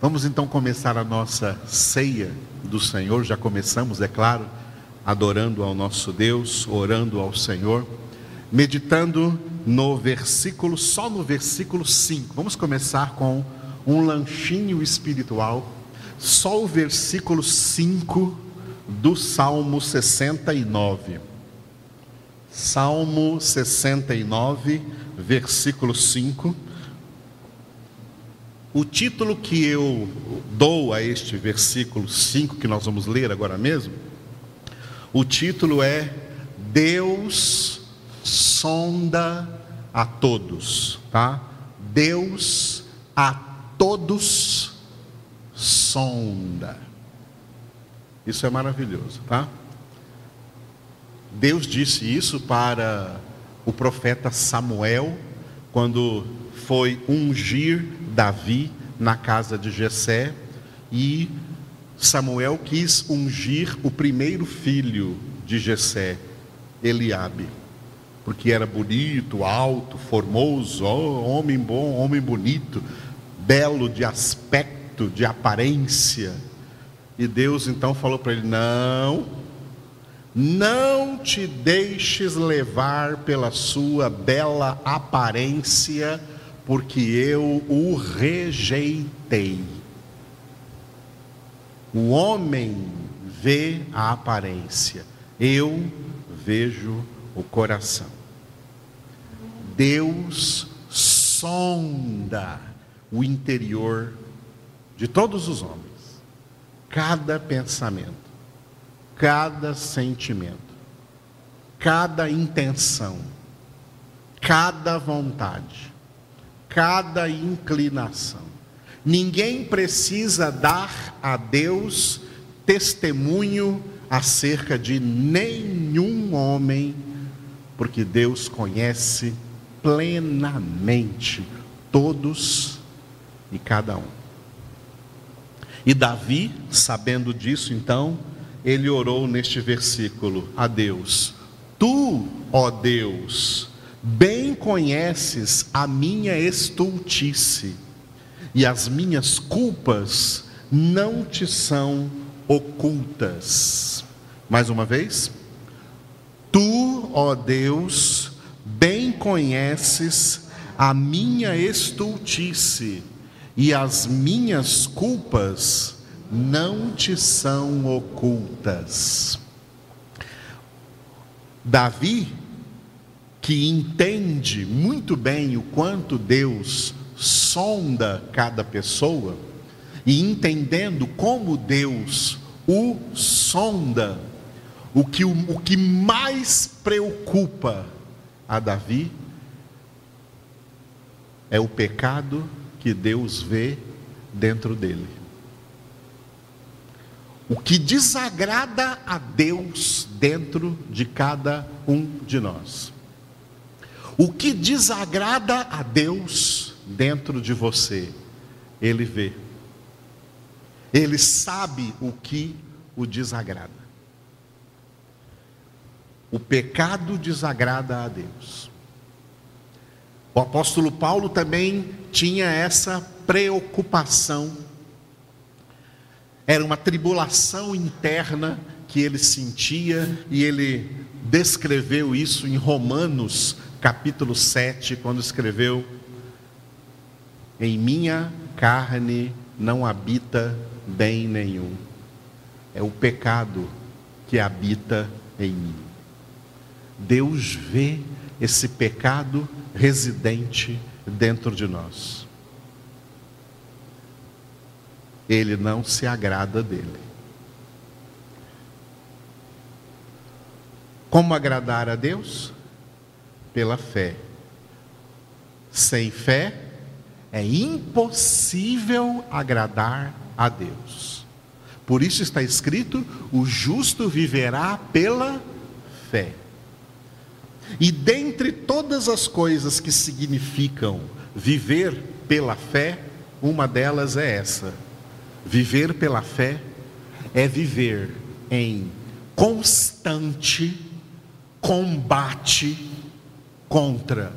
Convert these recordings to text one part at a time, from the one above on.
Vamos então começar a nossa ceia do Senhor. Já começamos, é claro, adorando ao nosso Deus, orando ao Senhor, meditando no versículo, só no versículo 5. Vamos começar com um lanchinho espiritual, só o versículo 5 do Salmo 69. Salmo 69, versículo 5. O título que eu dou a este versículo 5 que nós vamos ler agora mesmo, o título é Deus sonda a todos, tá? Deus a todos sonda. Isso é maravilhoso, tá? Deus disse isso para o profeta Samuel quando foi ungir Davi na casa de Jessé e Samuel quis ungir o primeiro filho de Jessé, Eliabe, porque era bonito, alto, formoso, homem bom, homem bonito, belo de aspecto, de aparência. E Deus então falou para ele: "Não, não te deixes levar pela sua bela aparência, porque eu o rejeitei. O homem vê a aparência, eu vejo o coração. Deus sonda o interior de todos os homens, cada pensamento cada sentimento, cada intenção, cada vontade, cada inclinação. Ninguém precisa dar a Deus testemunho acerca de nenhum homem, porque Deus conhece plenamente todos e cada um. E Davi, sabendo disso, então, ele orou neste versículo a Deus: Tu, ó Deus, bem conheces a minha estultice, e as minhas culpas não te são ocultas. Mais uma vez. Tu, ó Deus, bem conheces a minha estultice, e as minhas culpas não te são ocultas. Davi, que entende muito bem o quanto Deus sonda cada pessoa, e entendendo como Deus o sonda, o que, o, o que mais preocupa a Davi é o pecado que Deus vê dentro dele. O que desagrada a Deus dentro de cada um de nós. O que desagrada a Deus dentro de você, Ele vê. Ele sabe o que o desagrada. O pecado desagrada a Deus. O apóstolo Paulo também tinha essa preocupação era uma tribulação interna que ele sentia e ele descreveu isso em Romanos, capítulo 7, quando escreveu: Em minha carne não habita bem nenhum. É o pecado que habita em mim. Deus vê esse pecado residente dentro de nós. ele não se agrada dele. Como agradar a Deus? Pela fé. Sem fé é impossível agradar a Deus. Por isso está escrito: o justo viverá pela fé. E dentre todas as coisas que significam viver pela fé, uma delas é essa: Viver pela fé é viver em constante combate contra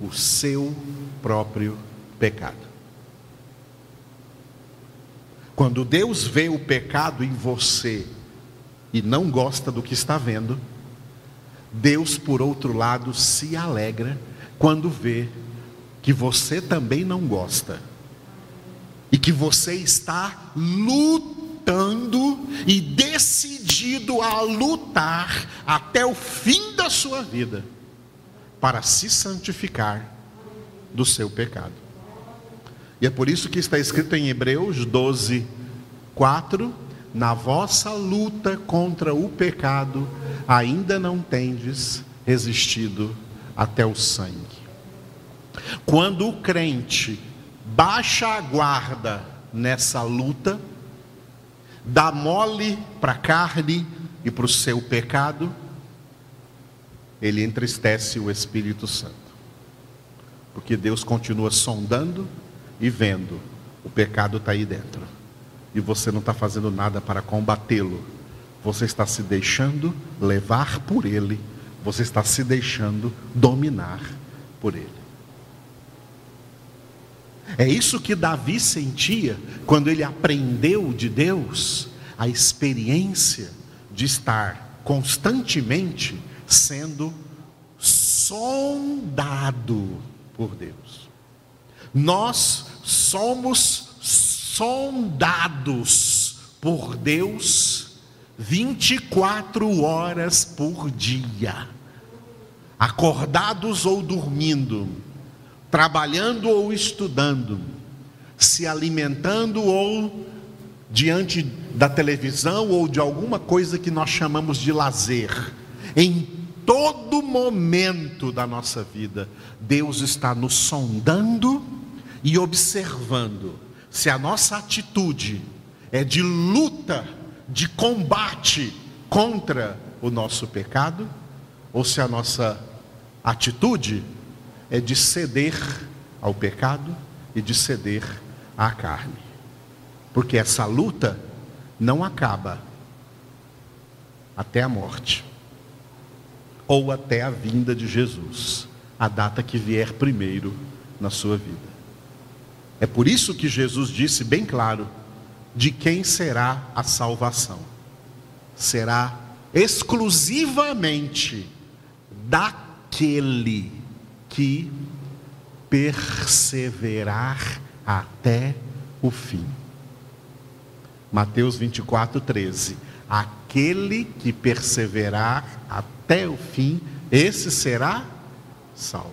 o seu próprio pecado. Quando Deus vê o pecado em você e não gosta do que está vendo, Deus, por outro lado, se alegra quando vê que você também não gosta e que você está lutando e decidido a lutar até o fim da sua vida para se santificar do seu pecado. E é por isso que está escrito em Hebreus 12, 4: Na vossa luta contra o pecado, ainda não tendes resistido até o sangue. Quando o crente baixa a guarda nessa luta, dá mole para a carne e para o seu pecado, ele entristece o Espírito Santo. Porque Deus continua sondando e vendo, o pecado está aí dentro. E você não está fazendo nada para combatê-lo. Você está se deixando levar por ele. Você está se deixando dominar por ele. É isso que Davi sentia quando ele aprendeu de Deus a experiência de estar constantemente sendo sondado por Deus. Nós somos sondados por Deus 24 horas por dia, acordados ou dormindo, trabalhando ou estudando, se alimentando ou diante da televisão ou de alguma coisa que nós chamamos de lazer. Em todo momento da nossa vida, Deus está nos sondando e observando se a nossa atitude é de luta, de combate contra o nosso pecado, ou se a nossa atitude é de ceder ao pecado e de ceder à carne. Porque essa luta não acaba até a morte ou até a vinda de Jesus, a data que vier primeiro na sua vida. É por isso que Jesus disse bem claro: de quem será a salvação? Será exclusivamente daquele que perseverar até o fim. Mateus 24, 13. Aquele que perseverar até o fim, esse será salvo.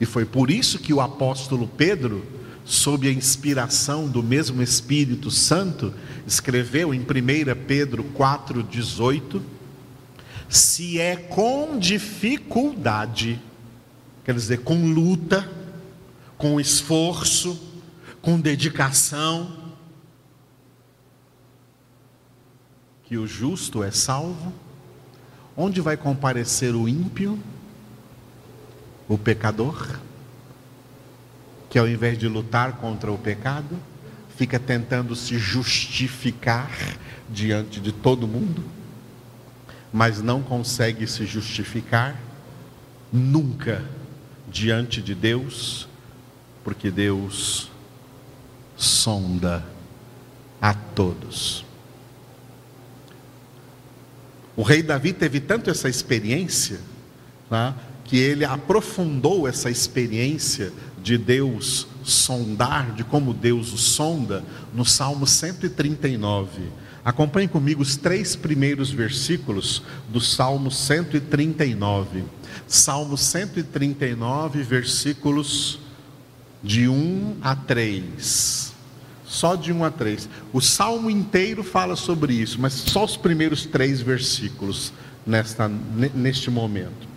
E foi por isso que o apóstolo Pedro, sob a inspiração do mesmo Espírito Santo, escreveu em 1 Pedro 4,18: Se é com dificuldade, quer dizer, com luta, com esforço, com dedicação, que o justo é salvo, onde vai comparecer o ímpio? o pecador, que ao invés de lutar contra o pecado, fica tentando se justificar diante de todo mundo, mas não consegue se justificar nunca diante de Deus, porque Deus sonda a todos. O rei Davi teve tanto essa experiência, tá? que ele aprofundou essa experiência de Deus sondar, de como Deus o sonda, no Salmo 139. Acompanhe comigo os três primeiros versículos do Salmo 139. Salmo 139, versículos de 1 a 3. Só de 1 a 3. O salmo inteiro fala sobre isso, mas só os primeiros três versículos nesta, neste momento.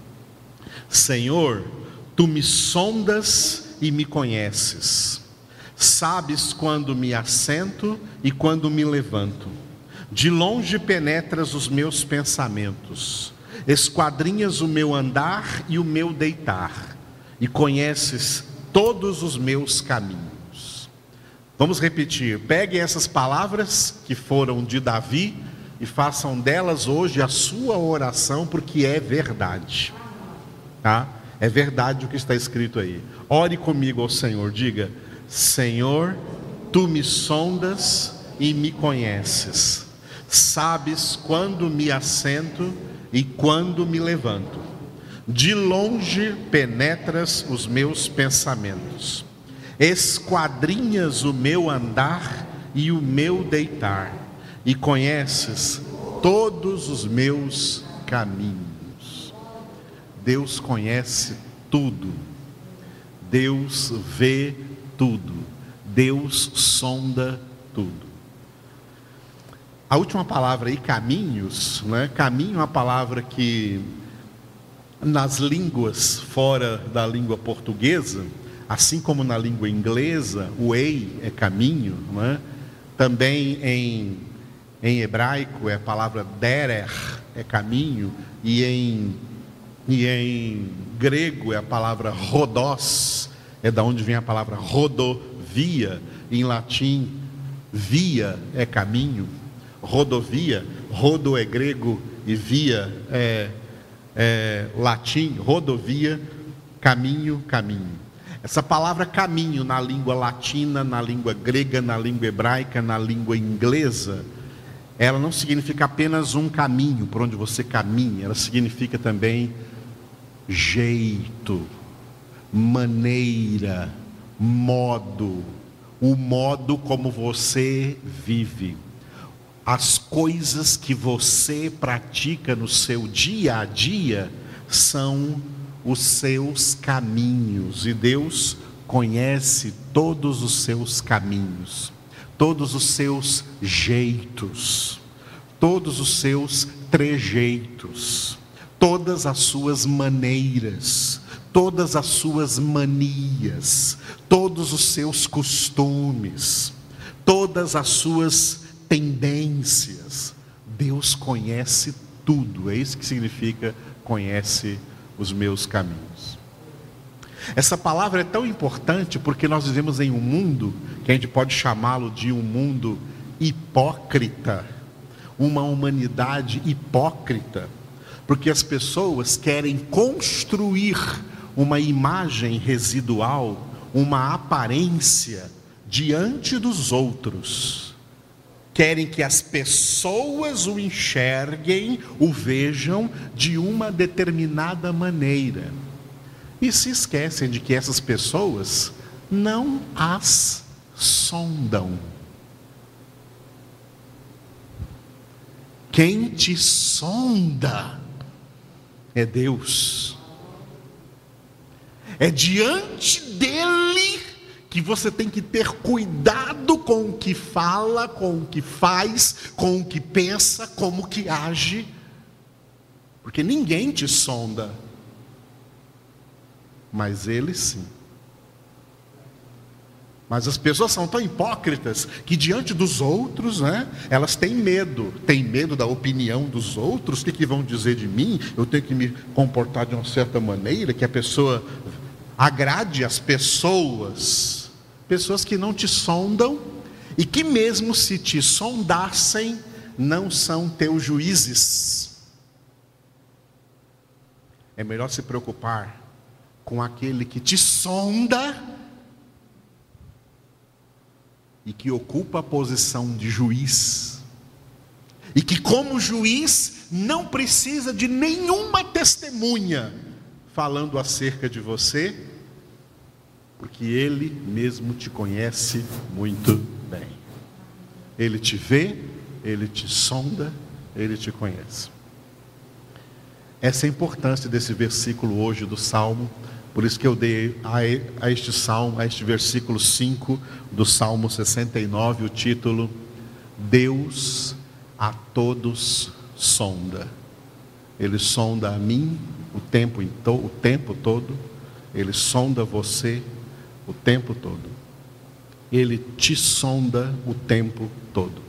Senhor, tu me sondas e me conheces. Sabes quando me assento e quando me levanto. De longe penetras os meus pensamentos, esquadrinhas o meu andar e o meu deitar, e conheces todos os meus caminhos. Vamos repetir. Pegue essas palavras que foram de Davi e façam delas hoje a sua oração, porque é verdade. Tá? É verdade o que está escrito aí. Ore comigo ao Senhor, diga: Senhor, Tu me sondas e me conheces. Sabes quando me assento e quando me levanto. De longe penetras os meus pensamentos. Esquadrinhas o meu andar e o meu deitar, e conheces todos os meus caminhos. Deus conhece tudo. Deus vê tudo. Deus sonda tudo. A última palavra aí, caminhos, né? caminho é uma palavra que nas línguas fora da língua portuguesa, assim como na língua inglesa, o ei é caminho, né? também em, em hebraico é a palavra derer, é caminho, e em, e em grego é a palavra rodós, é da onde vem a palavra rodovia, em latim, via é caminho, rodovia, rodo é grego e via é, é latim, rodovia, caminho, caminho. Essa palavra caminho na língua latina, na língua grega, na língua hebraica, na língua inglesa, ela não significa apenas um caminho por onde você caminha, ela significa também jeito, maneira, modo, o modo como você vive. As coisas que você pratica no seu dia a dia são os seus caminhos, e Deus conhece todos os seus caminhos, todos os seus jeitos, todos os seus trejeitos, todas as suas maneiras, todas as suas manias, todos os seus costumes, todas as suas tendências. Deus conhece tudo, é isso que significa conhece os meus caminhos. Essa palavra é tão importante porque nós vivemos em um mundo que a gente pode chamá-lo de um mundo hipócrita, uma humanidade hipócrita, porque as pessoas querem construir uma imagem residual, uma aparência diante dos outros querem que as pessoas o enxerguem, o vejam de uma determinada maneira. E se esquecem de que essas pessoas não as sondam. Quem te sonda é Deus. É diante dele que você tem que ter cuidado com o que fala, com o que faz, com o que pensa, como que age, porque ninguém te sonda, mas ele sim. Mas as pessoas são tão hipócritas que diante dos outros, né, elas têm medo, têm medo da opinião dos outros, o que, que vão dizer de mim? Eu tenho que me comportar de uma certa maneira que a pessoa agrade as pessoas. Pessoas que não te sondam e que, mesmo se te sondassem, não são teus juízes. É melhor se preocupar com aquele que te sonda e que ocupa a posição de juiz, e que, como juiz, não precisa de nenhuma testemunha falando acerca de você porque Ele mesmo te conhece muito Ele te vê, Ele te sonda, Ele te conhece. Essa é a importância desse versículo hoje do Salmo, por isso que eu dei a, este Salmo, a este versículo 5 do Salmo 69, o título Deus a todos sonda. Ele sonda a mim o tempo, o tempo todo, ele sonda você o tempo todo. Ele te sonda o tempo todo.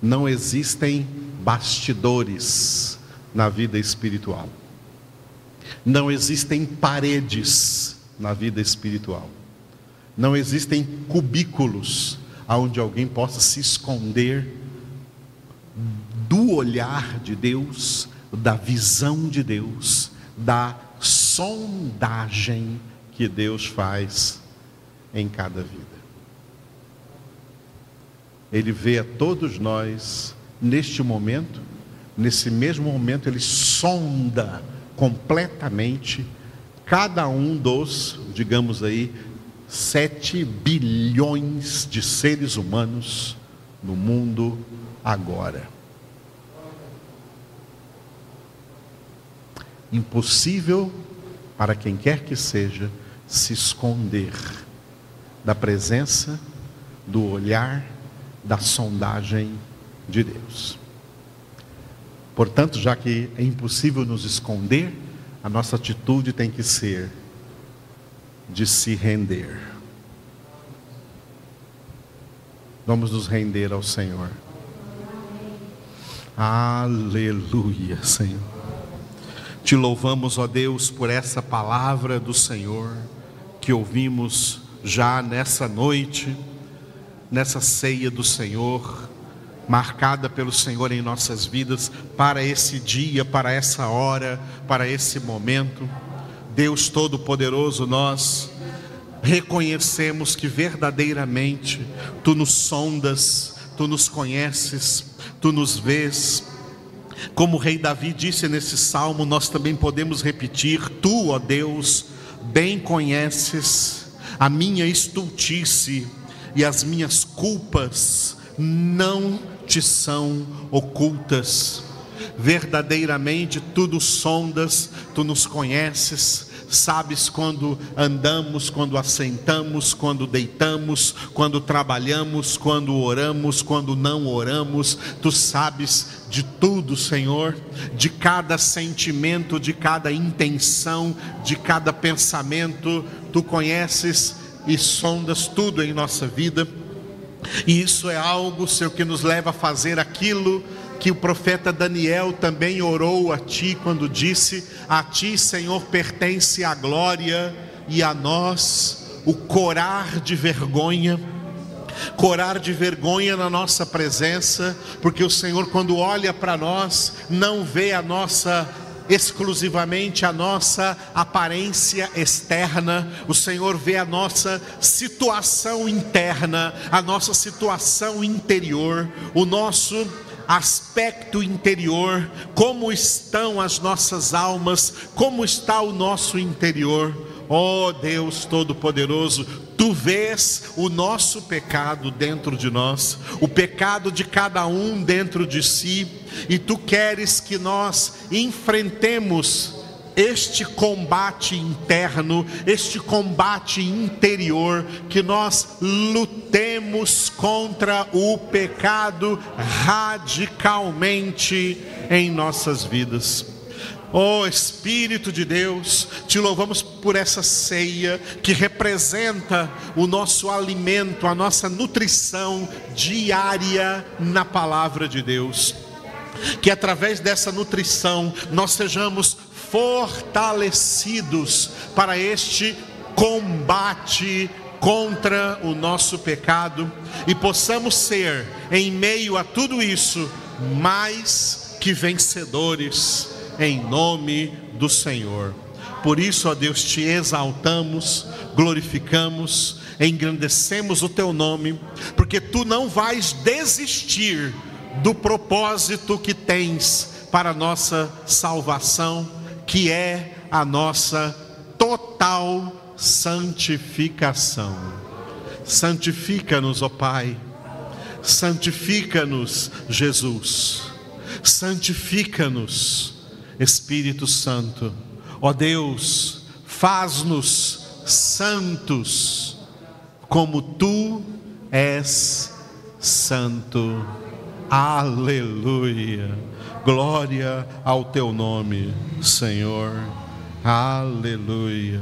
Não existem bastidores na vida espiritual. Não existem paredes na vida espiritual. Não existem cubículos onde alguém possa se esconder do olhar de Deus, da visão de Deus, da sondagem que Deus faz em cada vida. Ele vê a todos nós neste momento, nesse mesmo momento, ele sonda completamente cada um dos, digamos aí, sete bilhões de seres humanos no mundo agora. Impossível para quem quer que seja se esconder da presença, do olhar, da sondagem de Deus. Portanto, já que é impossível nos esconder, a nossa atitude tem que ser de se render. Vamos nos render ao Senhor. Aleluia, Senhor. Te louvamos, ó Deus, por essa palavra do Senhor que ouvimos já nessa noite, nessa ceia do Senhor, marcada pelo Senhor em nossas vidas, para esse dia, para essa hora, para esse momento. Deus Todo-Poderoso, nós reconhecemos que verdadeiramente Tu nos sondas, Tu nos conheces, Tu nos vês. Como o rei Davi disse nesse salmo, nós também podemos repetir: Tu, ó Deus, bem conheces a minha estultice e as minhas culpas não te são ocultas. Verdadeiramente tu nos sondas, tu nos conheces, sabes quando andamos, quando assentamos, quando deitamos, quando trabalhamos, quando oramos, quando não oramos, tu sabes de tudo, Senhor, de cada sentimento, de cada intenção, de cada pensamento, tu conheces e sondas tudo em nossa vida. E isso é algo, Senhor, que nos leva a fazer aquilo que o profeta Daniel também orou a ti quando disse: A ti, Senhor, pertence a glória e a nós o corar de vergonha. Corar de vergonha na nossa presença, porque o Senhor, quando olha para nós, não vê a nossa exclusivamente a nossa aparência externa, o Senhor vê a nossa situação interna, a nossa situação interior, o nosso aspecto interior, como estão as nossas almas, como está o nosso interior. Ó oh, Deus Todo-Poderoso, tu vês o nosso pecado dentro de nós, o pecado de cada um dentro de si, e tu queres que nós enfrentemos este combate interno, este combate interior, que nós lutemos contra o pecado radicalmente em nossas vidas. Oh Espírito de Deus, te louvamos por essa ceia que representa o nosso alimento, a nossa nutrição diária na palavra de Deus. Que através dessa nutrição nós sejamos fortalecidos para este combate contra o nosso pecado e possamos ser, em meio a tudo isso, mais que vencedores, em nome do Senhor. Por isso, ó Deus, te exaltamos, glorificamos, engrandecemos o teu nome, porque tu não vais desistir do propósito que tens para a nossa salvação que é a nossa total santificação. Santifica-nos, ó Pai, santifica-nos, Jesus, santifica-nos, Espírito Santo, ó Deus, faz-nos santos, como tu és santo. Aleluia. Glória ao teu nome, Senhor. Aleluia.